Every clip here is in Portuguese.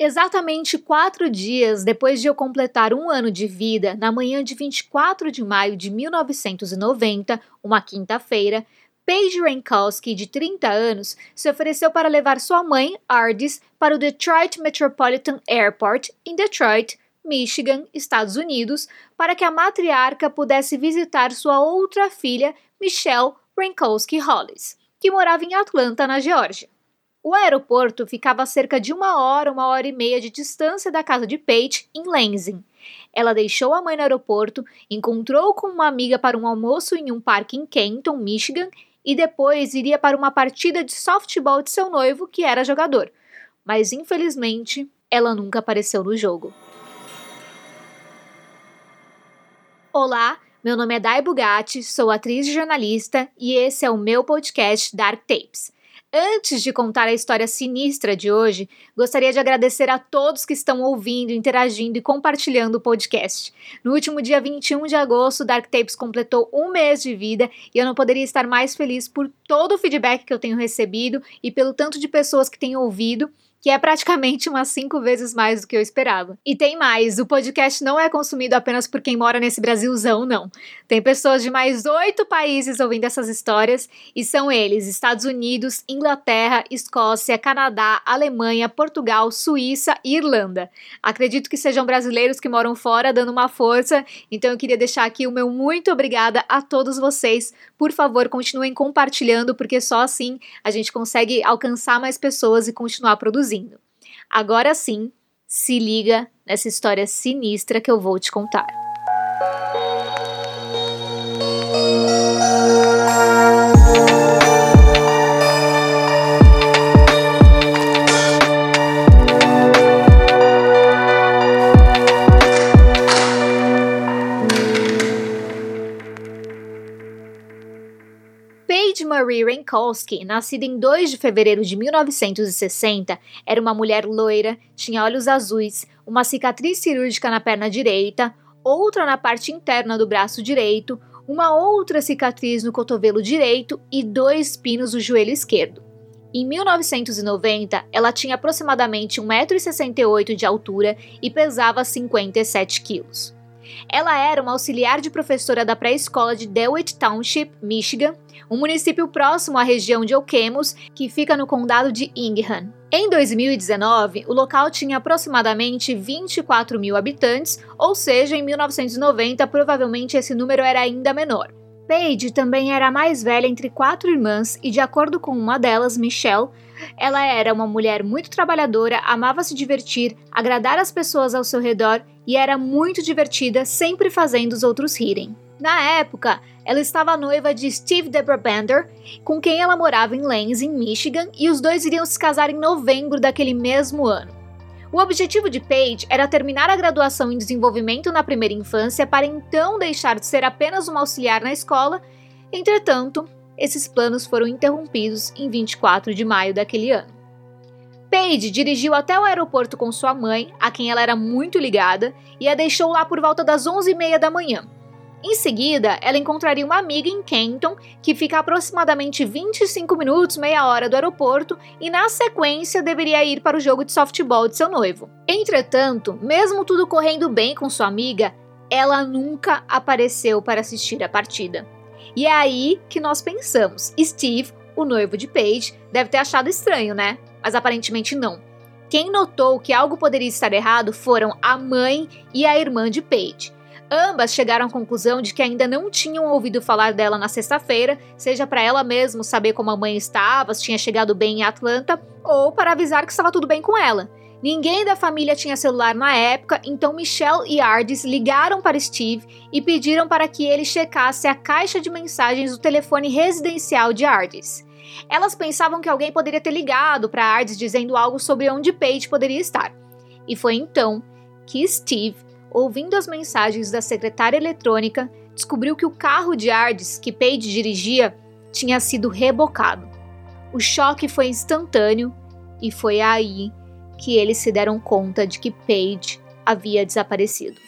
Exatamente quatro dias depois de eu completar um ano de vida, na manhã de 24 de maio de 1990, uma quinta-feira, Paige Rankowski, de 30 anos, se ofereceu para levar sua mãe, Ardis, para o Detroit Metropolitan Airport, em Detroit, Michigan, Estados Unidos, para que a matriarca pudesse visitar sua outra filha, Michelle Rankowski Hollis, que morava em Atlanta, na Geórgia. O aeroporto ficava a cerca de uma hora, uma hora e meia de distância da casa de Paige, em Lansing. Ela deixou a mãe no aeroporto, encontrou com uma amiga para um almoço em um parque em Kenton, Michigan, e depois iria para uma partida de softball de seu noivo, que era jogador. Mas infelizmente, ela nunca apareceu no jogo. Olá, meu nome é Dai Bugatti, sou atriz e jornalista e esse é o meu podcast Dark Tapes. Antes de contar a história sinistra de hoje, gostaria de agradecer a todos que estão ouvindo, interagindo e compartilhando o podcast. No último dia 21 de agosto, Dark Tapes completou um mês de vida e eu não poderia estar mais feliz por todo o feedback que eu tenho recebido e pelo tanto de pessoas que têm ouvido que é praticamente umas cinco vezes mais do que eu esperava. E tem mais: o podcast não é consumido apenas por quem mora nesse Brasilzão, não. Tem pessoas de mais oito países ouvindo essas histórias, e são eles: Estados Unidos, Inglaterra, Escócia, Canadá, Alemanha, Portugal, Suíça e Irlanda. Acredito que sejam brasileiros que moram fora dando uma força, então eu queria deixar aqui o meu muito obrigada a todos vocês. Por favor, continuem compartilhando, porque só assim a gente consegue alcançar mais pessoas e continuar produzindo produzindo. Agora sim, se liga nessa história sinistra que eu vou te contar. Marie Rankowski, nascida em 2 de fevereiro de 1960, era uma mulher loira, tinha olhos azuis, uma cicatriz cirúrgica na perna direita, outra na parte interna do braço direito, uma outra cicatriz no cotovelo direito e dois pinos no joelho esquerdo. Em 1990, ela tinha aproximadamente 1,68m de altura e pesava 57 quilos. Ela era uma auxiliar de professora da pré-escola de DeWitt Township, Michigan, um município próximo à região de Okemos, que fica no condado de Ingham. Em 2019, o local tinha aproximadamente 24 mil habitantes, ou seja, em 1990 provavelmente esse número era ainda menor. Paige também era a mais velha entre quatro irmãs e, de acordo com uma delas, Michelle, ela era uma mulher muito trabalhadora, amava se divertir, agradar as pessoas ao seu redor e era muito divertida, sempre fazendo os outros rirem. Na época, ela estava noiva de Steve Debrabander, com quem ela morava em Lansing, Michigan, e os dois iriam se casar em novembro daquele mesmo ano. O objetivo de Paige era terminar a graduação em desenvolvimento na primeira infância para então deixar de ser apenas uma auxiliar na escola. Entretanto, esses planos foram interrompidos em 24 de maio daquele ano. Paige dirigiu até o aeroporto com sua mãe, a quem ela era muito ligada, e a deixou lá por volta das 11h30 da manhã. Em seguida, ela encontraria uma amiga em Kenton, que fica a aproximadamente 25 minutos, meia hora do aeroporto, e na sequência deveria ir para o jogo de softball de seu noivo. Entretanto, mesmo tudo correndo bem com sua amiga, ela nunca apareceu para assistir a partida. E é aí que nós pensamos: Steve, o noivo de Paige, deve ter achado estranho, né? Mas aparentemente não. Quem notou que algo poderia estar errado foram a mãe e a irmã de Paige. Ambas chegaram à conclusão de que ainda não tinham ouvido falar dela na sexta-feira, seja para ela mesma saber como a mãe estava, se tinha chegado bem em Atlanta, ou para avisar que estava tudo bem com ela. Ninguém da família tinha celular na época, então Michelle e Ardis ligaram para Steve e pediram para que ele checasse a caixa de mensagens do telefone residencial de Ardis. Elas pensavam que alguém poderia ter ligado para Ardis dizendo algo sobre onde Paige poderia estar. E foi então que Steve ouvindo as mensagens da secretária eletrônica, descobriu que o carro de Ardis que Paige dirigia tinha sido rebocado. O choque foi instantâneo e foi aí que eles se deram conta de que Paige havia desaparecido.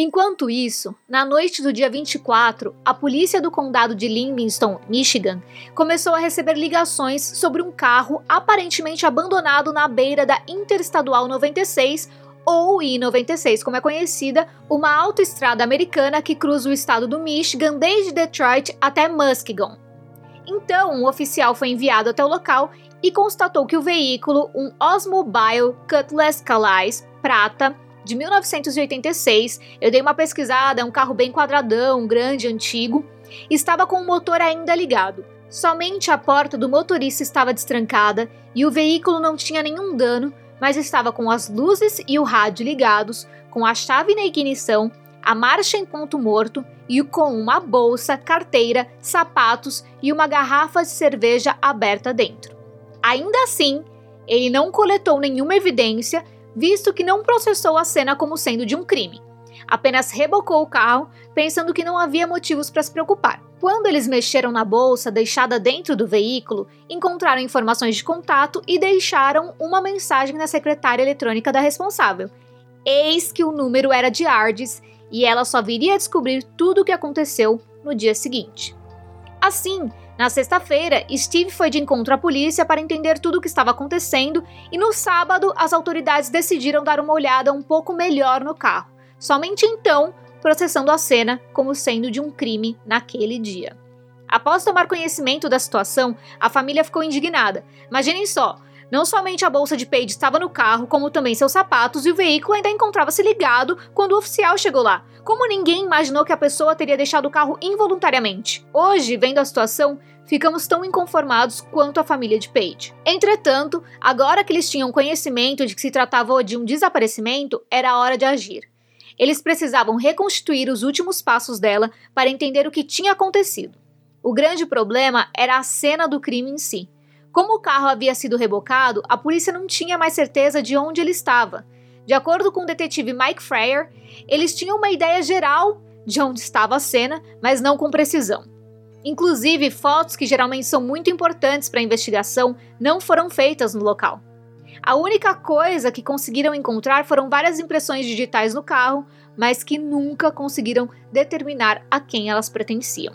Enquanto isso, na noite do dia 24, a polícia do condado de Livingston, Michigan, começou a receber ligações sobre um carro aparentemente abandonado na beira da Interestadual 96 ou I-96, como é conhecida, uma autoestrada americana que cruza o estado do Michigan desde Detroit até Muskegon. Então, um oficial foi enviado até o local e constatou que o veículo, um Osmobile Cutlass Calais prata, de 1986. Eu dei uma pesquisada, é um carro bem quadradão, grande, antigo. Estava com o motor ainda ligado. Somente a porta do motorista estava destrancada e o veículo não tinha nenhum dano, mas estava com as luzes e o rádio ligados, com a chave na ignição, a marcha em ponto morto e com uma bolsa, carteira, sapatos e uma garrafa de cerveja aberta dentro. Ainda assim, ele não coletou nenhuma evidência visto que não processou a cena como sendo de um crime. Apenas rebocou o carro, pensando que não havia motivos para se preocupar. Quando eles mexeram na bolsa deixada dentro do veículo, encontraram informações de contato e deixaram uma mensagem na secretária eletrônica da responsável. Eis que o número era de Ardes e ela só viria a descobrir tudo o que aconteceu no dia seguinte. Assim, na sexta-feira, Steve foi de encontro à polícia para entender tudo o que estava acontecendo e no sábado as autoridades decidiram dar uma olhada um pouco melhor no carro. Somente então, processando a cena como sendo de um crime naquele dia. Após tomar conhecimento da situação, a família ficou indignada. Imaginem só, não somente a bolsa de Paige estava no carro, como também seus sapatos e o veículo ainda encontrava-se ligado quando o oficial chegou lá. Como ninguém imaginou que a pessoa teria deixado o carro involuntariamente? Hoje, vendo a situação, ficamos tão inconformados quanto a família de Paige. Entretanto, agora que eles tinham conhecimento de que se tratava de um desaparecimento, era a hora de agir. Eles precisavam reconstituir os últimos passos dela para entender o que tinha acontecido. O grande problema era a cena do crime em si. Como o carro havia sido rebocado, a polícia não tinha mais certeza de onde ele estava. De acordo com o detetive Mike Fryer, eles tinham uma ideia geral de onde estava a cena, mas não com precisão. Inclusive, fotos que geralmente são muito importantes para a investigação não foram feitas no local. A única coisa que conseguiram encontrar foram várias impressões digitais no carro, mas que nunca conseguiram determinar a quem elas pertenciam.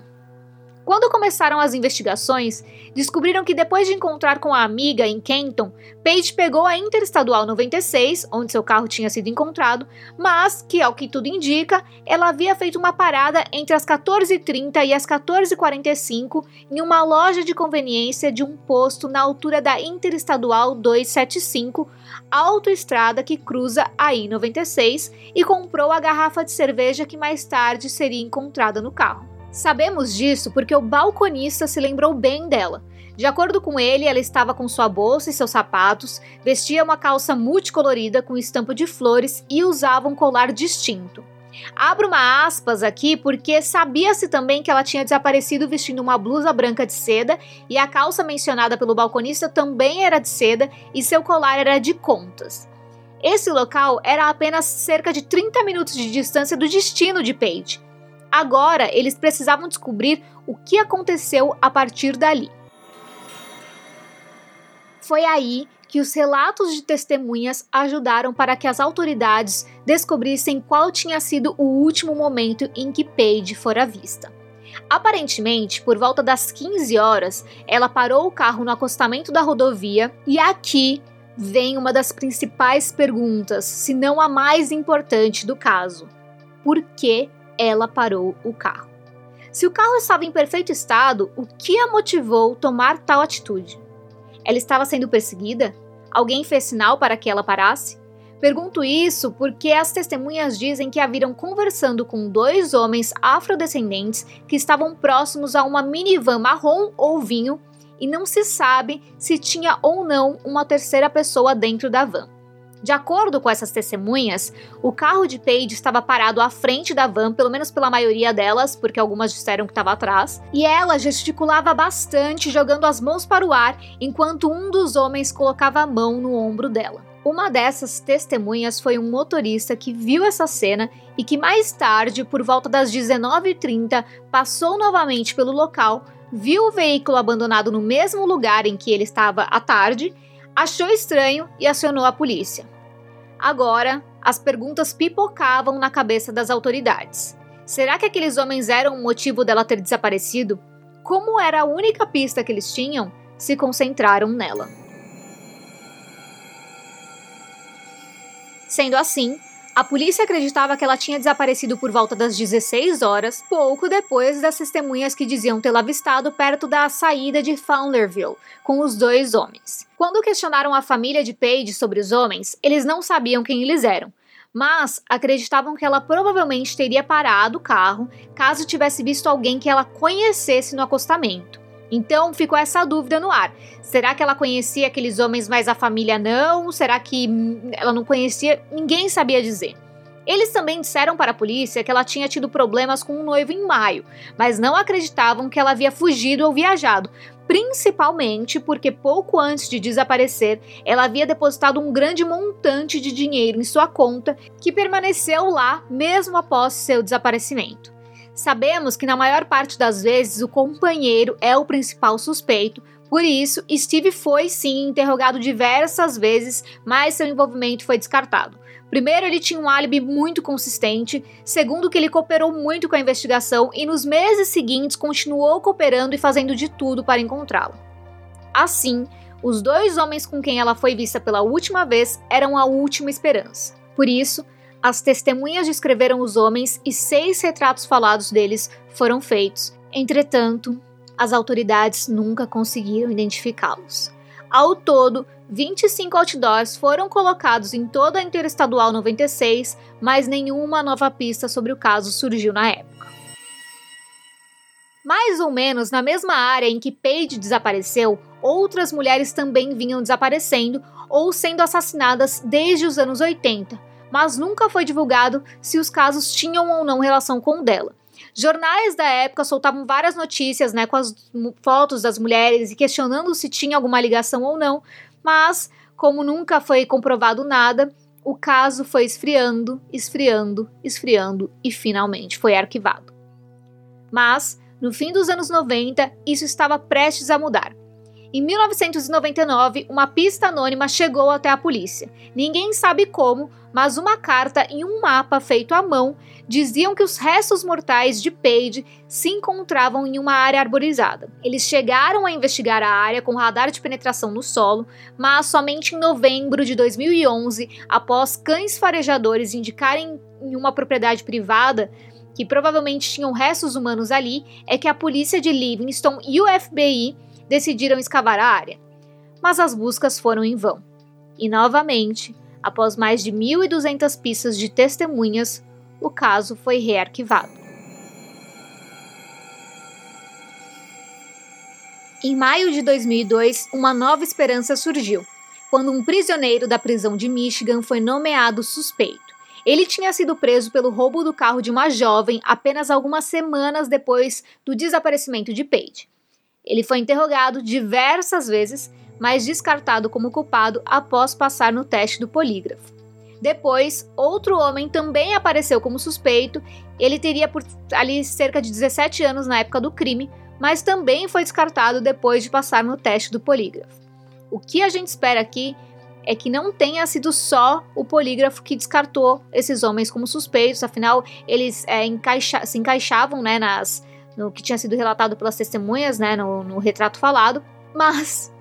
Quando começaram as investigações, descobriram que depois de encontrar com a amiga em Kenton, Paige pegou a Interestadual 96, onde seu carro tinha sido encontrado, mas que, ao que tudo indica, ela havia feito uma parada entre as 14h30 e as 14h45 em uma loja de conveniência de um posto na altura da Interestadual 275, autoestrada que cruza a I-96, e comprou a garrafa de cerveja que mais tarde seria encontrada no carro. Sabemos disso porque o balconista se lembrou bem dela. De acordo com ele, ela estava com sua bolsa e seus sapatos, vestia uma calça multicolorida com estampa de flores e usava um colar distinto. Abro uma aspas aqui porque sabia-se também que ela tinha desaparecido vestindo uma blusa branca de seda e a calça mencionada pelo balconista também era de seda e seu colar era de contas. Esse local era apenas cerca de 30 minutos de distância do destino de Paige. Agora eles precisavam descobrir o que aconteceu a partir dali. Foi aí que os relatos de testemunhas ajudaram para que as autoridades descobrissem qual tinha sido o último momento em que Paige fora vista. Aparentemente, por volta das 15 horas, ela parou o carro no acostamento da rodovia e aqui vem uma das principais perguntas, se não a mais importante do caso. Por que ela parou o carro. Se o carro estava em perfeito estado, o que a motivou tomar tal atitude? Ela estava sendo perseguida? Alguém fez sinal para que ela parasse? Pergunto isso porque as testemunhas dizem que a viram conversando com dois homens afrodescendentes que estavam próximos a uma minivan marrom ou vinho e não se sabe se tinha ou não uma terceira pessoa dentro da van. De acordo com essas testemunhas, o carro de Paige estava parado à frente da van, pelo menos pela maioria delas, porque algumas disseram que estava atrás, e ela gesticulava bastante, jogando as mãos para o ar, enquanto um dos homens colocava a mão no ombro dela. Uma dessas testemunhas foi um motorista que viu essa cena e que mais tarde, por volta das 19h30, passou novamente pelo local, viu o veículo abandonado no mesmo lugar em que ele estava à tarde, achou estranho e acionou a polícia. Agora, as perguntas pipocavam na cabeça das autoridades. Será que aqueles homens eram o motivo dela ter desaparecido? Como era a única pista que eles tinham, se concentraram nela. Sendo assim, a polícia acreditava que ela tinha desaparecido por volta das 16 horas, pouco depois das testemunhas que diziam tê-la avistado perto da saída de Fowlerville, com os dois homens. Quando questionaram a família de Paige sobre os homens, eles não sabiam quem eles eram, mas acreditavam que ela provavelmente teria parado o carro caso tivesse visto alguém que ela conhecesse no acostamento. Então ficou essa dúvida no ar. Será que ela conhecia aqueles homens, mas a família não? Será que ela não conhecia? Ninguém sabia dizer. Eles também disseram para a polícia que ela tinha tido problemas com um noivo em maio, mas não acreditavam que ela havia fugido ou viajado, principalmente porque pouco antes de desaparecer, ela havia depositado um grande montante de dinheiro em sua conta que permaneceu lá mesmo após seu desaparecimento. Sabemos que na maior parte das vezes o companheiro é o principal suspeito, por isso Steve foi sim interrogado diversas vezes, mas seu envolvimento foi descartado. Primeiro, ele tinha um álibi muito consistente, segundo, que ele cooperou muito com a investigação e nos meses seguintes continuou cooperando e fazendo de tudo para encontrá-lo. Assim, os dois homens com quem ela foi vista pela última vez eram a última esperança. Por isso, as testemunhas descreveram os homens e seis retratos falados deles foram feitos. Entretanto, as autoridades nunca conseguiram identificá-los. Ao todo, 25 outdoors foram colocados em toda a Interestadual 96, mas nenhuma nova pista sobre o caso surgiu na época. Mais ou menos na mesma área em que Paige desapareceu, outras mulheres também vinham desaparecendo ou sendo assassinadas desde os anos 80 mas nunca foi divulgado se os casos tinham ou não relação com o dela. Jornais da época soltavam várias notícias né, com as fotos das mulheres e questionando se tinha alguma ligação ou não, mas, como nunca foi comprovado nada, o caso foi esfriando, esfriando, esfriando e finalmente foi arquivado. Mas, no fim dos anos 90, isso estava prestes a mudar. Em 1999, uma pista anônima chegou até a polícia. Ninguém sabe como, mas uma carta e um mapa feito à mão diziam que os restos mortais de Paige se encontravam em uma área arborizada. Eles chegaram a investigar a área com radar de penetração no solo, mas somente em novembro de 2011, após cães farejadores indicarem em uma propriedade privada que provavelmente tinham restos humanos ali, é que a polícia de Livingston e o FBI decidiram escavar a área. Mas as buscas foram em vão. E novamente, após mais de 1.200 pistas de testemunhas, o caso foi rearquivado. Em maio de 2002, uma nova esperança surgiu, quando um prisioneiro da prisão de Michigan foi nomeado suspeito. Ele tinha sido preso pelo roubo do carro de uma jovem apenas algumas semanas depois do desaparecimento de Paige. Ele foi interrogado diversas vezes, mas descartado como culpado após passar no teste do polígrafo. Depois, outro homem também apareceu como suspeito. Ele teria por ali cerca de 17 anos na época do crime, mas também foi descartado depois de passar no teste do polígrafo. O que a gente espera aqui é que não tenha sido só o polígrafo que descartou esses homens como suspeitos, afinal, eles é, encaixa se encaixavam né, nas, no que tinha sido relatado pelas testemunhas, né, no, no retrato falado, mas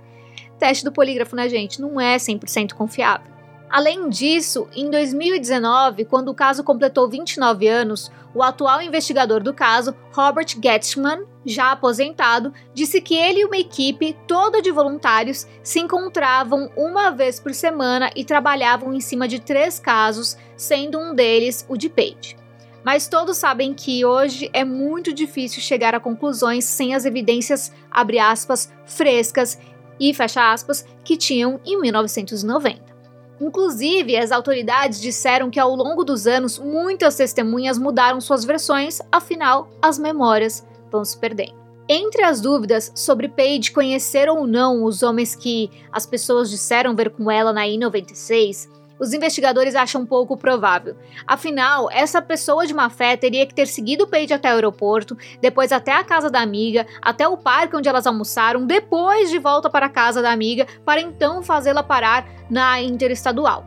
teste do polígrafo, né, gente, não é 100% confiável. Além disso, em 2019, quando o caso completou 29 anos, o atual investigador do caso, Robert Getchman, já aposentado, disse que ele e uma equipe toda de voluntários se encontravam uma vez por semana e trabalhavam em cima de três casos, sendo um deles o de Page. Mas todos sabem que hoje é muito difícil chegar a conclusões sem as evidências, abre aspas, frescas e fecha aspas, que tinham em 1990. Inclusive, as autoridades disseram que ao longo dos anos muitas testemunhas mudaram suas versões, afinal, as memórias vão se perdendo. Entre as dúvidas sobre Paige conhecer ou não os homens que as pessoas disseram ver com ela na I-96, os investigadores acham pouco provável. Afinal, essa pessoa de má fé teria que ter seguido o Paige até o aeroporto, depois até a casa da amiga, até o parque onde elas almoçaram, depois de volta para a casa da amiga, para então fazê-la parar na interestadual.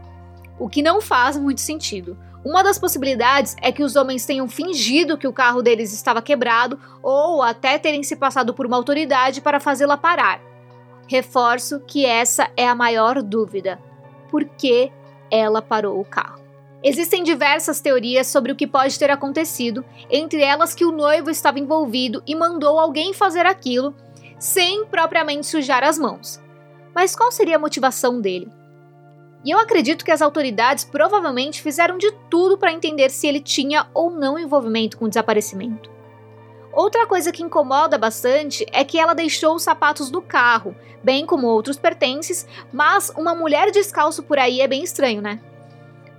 o que não faz muito sentido. Uma das possibilidades é que os homens tenham fingido que o carro deles estava quebrado ou até terem se passado por uma autoridade para fazê-la parar. Reforço que essa é a maior dúvida. Por que ela parou o carro? Existem diversas teorias sobre o que pode ter acontecido, entre elas que o noivo estava envolvido e mandou alguém fazer aquilo sem propriamente sujar as mãos. Mas qual seria a motivação dele? E eu acredito que as autoridades provavelmente fizeram de tudo para entender se ele tinha ou não envolvimento com o desaparecimento. Outra coisa que incomoda bastante é que ela deixou os sapatos no carro, bem como outros pertences, mas uma mulher descalço por aí é bem estranho, né?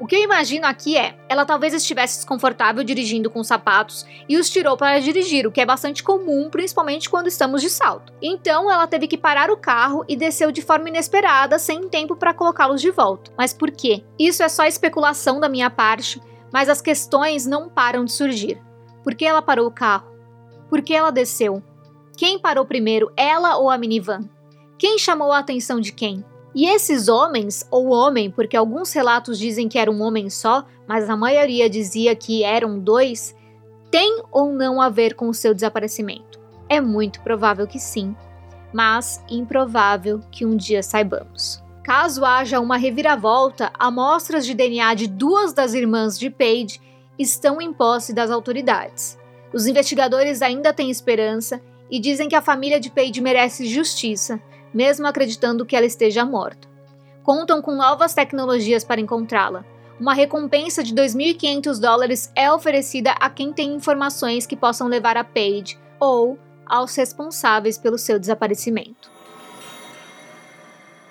O que eu imagino aqui é, ela talvez estivesse desconfortável dirigindo com sapatos e os tirou para dirigir, o que é bastante comum, principalmente quando estamos de salto. Então ela teve que parar o carro e desceu de forma inesperada, sem tempo para colocá-los de volta. Mas por quê? Isso é só especulação da minha parte, mas as questões não param de surgir. Por que ela parou o carro? Por que ela desceu? Quem parou primeiro, ela ou a minivan? Quem chamou a atenção de quem? E esses homens, ou homem, porque alguns relatos dizem que era um homem só, mas a maioria dizia que eram dois, tem ou não a ver com o seu desaparecimento? É muito provável que sim, mas improvável que um dia saibamos. Caso haja uma reviravolta, amostras de DNA de duas das irmãs de Paige estão em posse das autoridades. Os investigadores ainda têm esperança e dizem que a família de Paige merece justiça, mesmo acreditando que ela esteja morta. Contam com novas tecnologias para encontrá-la. Uma recompensa de 2.500 dólares é oferecida a quem tem informações que possam levar a Paige ou aos responsáveis pelo seu desaparecimento.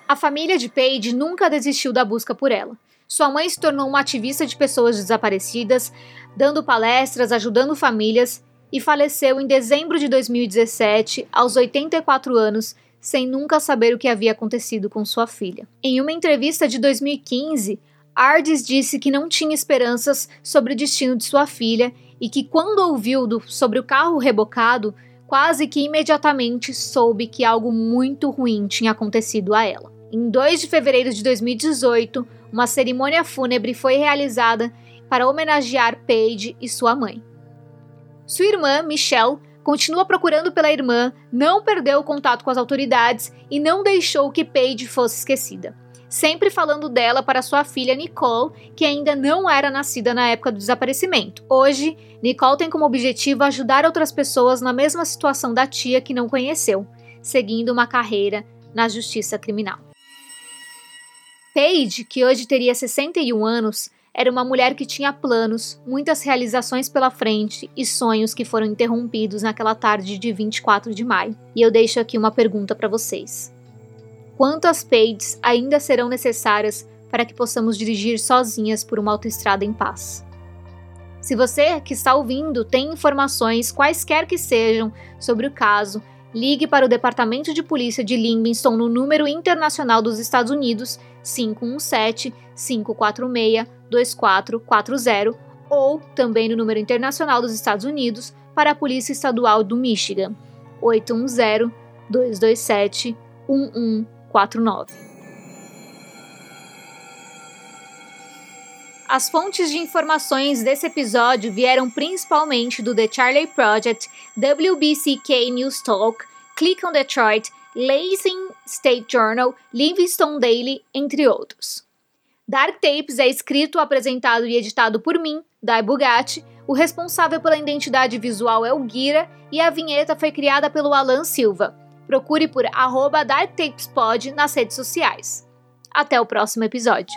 A família de Paige nunca desistiu da busca por ela. Sua mãe se tornou uma ativista de pessoas desaparecidas, dando palestras, ajudando famílias e faleceu em dezembro de 2017, aos 84 anos, sem nunca saber o que havia acontecido com sua filha. Em uma entrevista de 2015, Ardes disse que não tinha esperanças sobre o destino de sua filha e que, quando ouviu do, sobre o carro rebocado, quase que imediatamente soube que algo muito ruim tinha acontecido a ela. Em 2 de fevereiro de 2018, uma cerimônia fúnebre foi realizada para homenagear Paige e sua mãe. Sua irmã, Michelle, continua procurando pela irmã, não perdeu o contato com as autoridades e não deixou que Paige fosse esquecida. Sempre falando dela para sua filha Nicole, que ainda não era nascida na época do desaparecimento. Hoje, Nicole tem como objetivo ajudar outras pessoas na mesma situação da tia que não conheceu, seguindo uma carreira na justiça criminal. Paige, que hoje teria 61 anos, era uma mulher que tinha planos, muitas realizações pela frente e sonhos que foram interrompidos naquela tarde de 24 de maio. E eu deixo aqui uma pergunta para vocês: Quantas PAIDs ainda serão necessárias para que possamos dirigir sozinhas por uma autoestrada em paz? Se você que está ouvindo tem informações, quaisquer que sejam, sobre o caso, ligue para o Departamento de Polícia de Livingston no número internacional dos Estados Unidos 517 546 2440 ou também no número internacional dos Estados Unidos para a Polícia Estadual do Michigan 810 227 1149. As fontes de informações desse episódio vieram principalmente do The Charlie Project, WBCK News Talk, Click on Detroit, Lansing State Journal, Livingston Daily, entre outros. Dark Tapes é escrito, apresentado e editado por mim, Dai Bugatti. O responsável pela identidade visual é o Guira e a vinheta foi criada pelo Alan Silva. Procure por arroba DarkTapesPod nas redes sociais. Até o próximo episódio.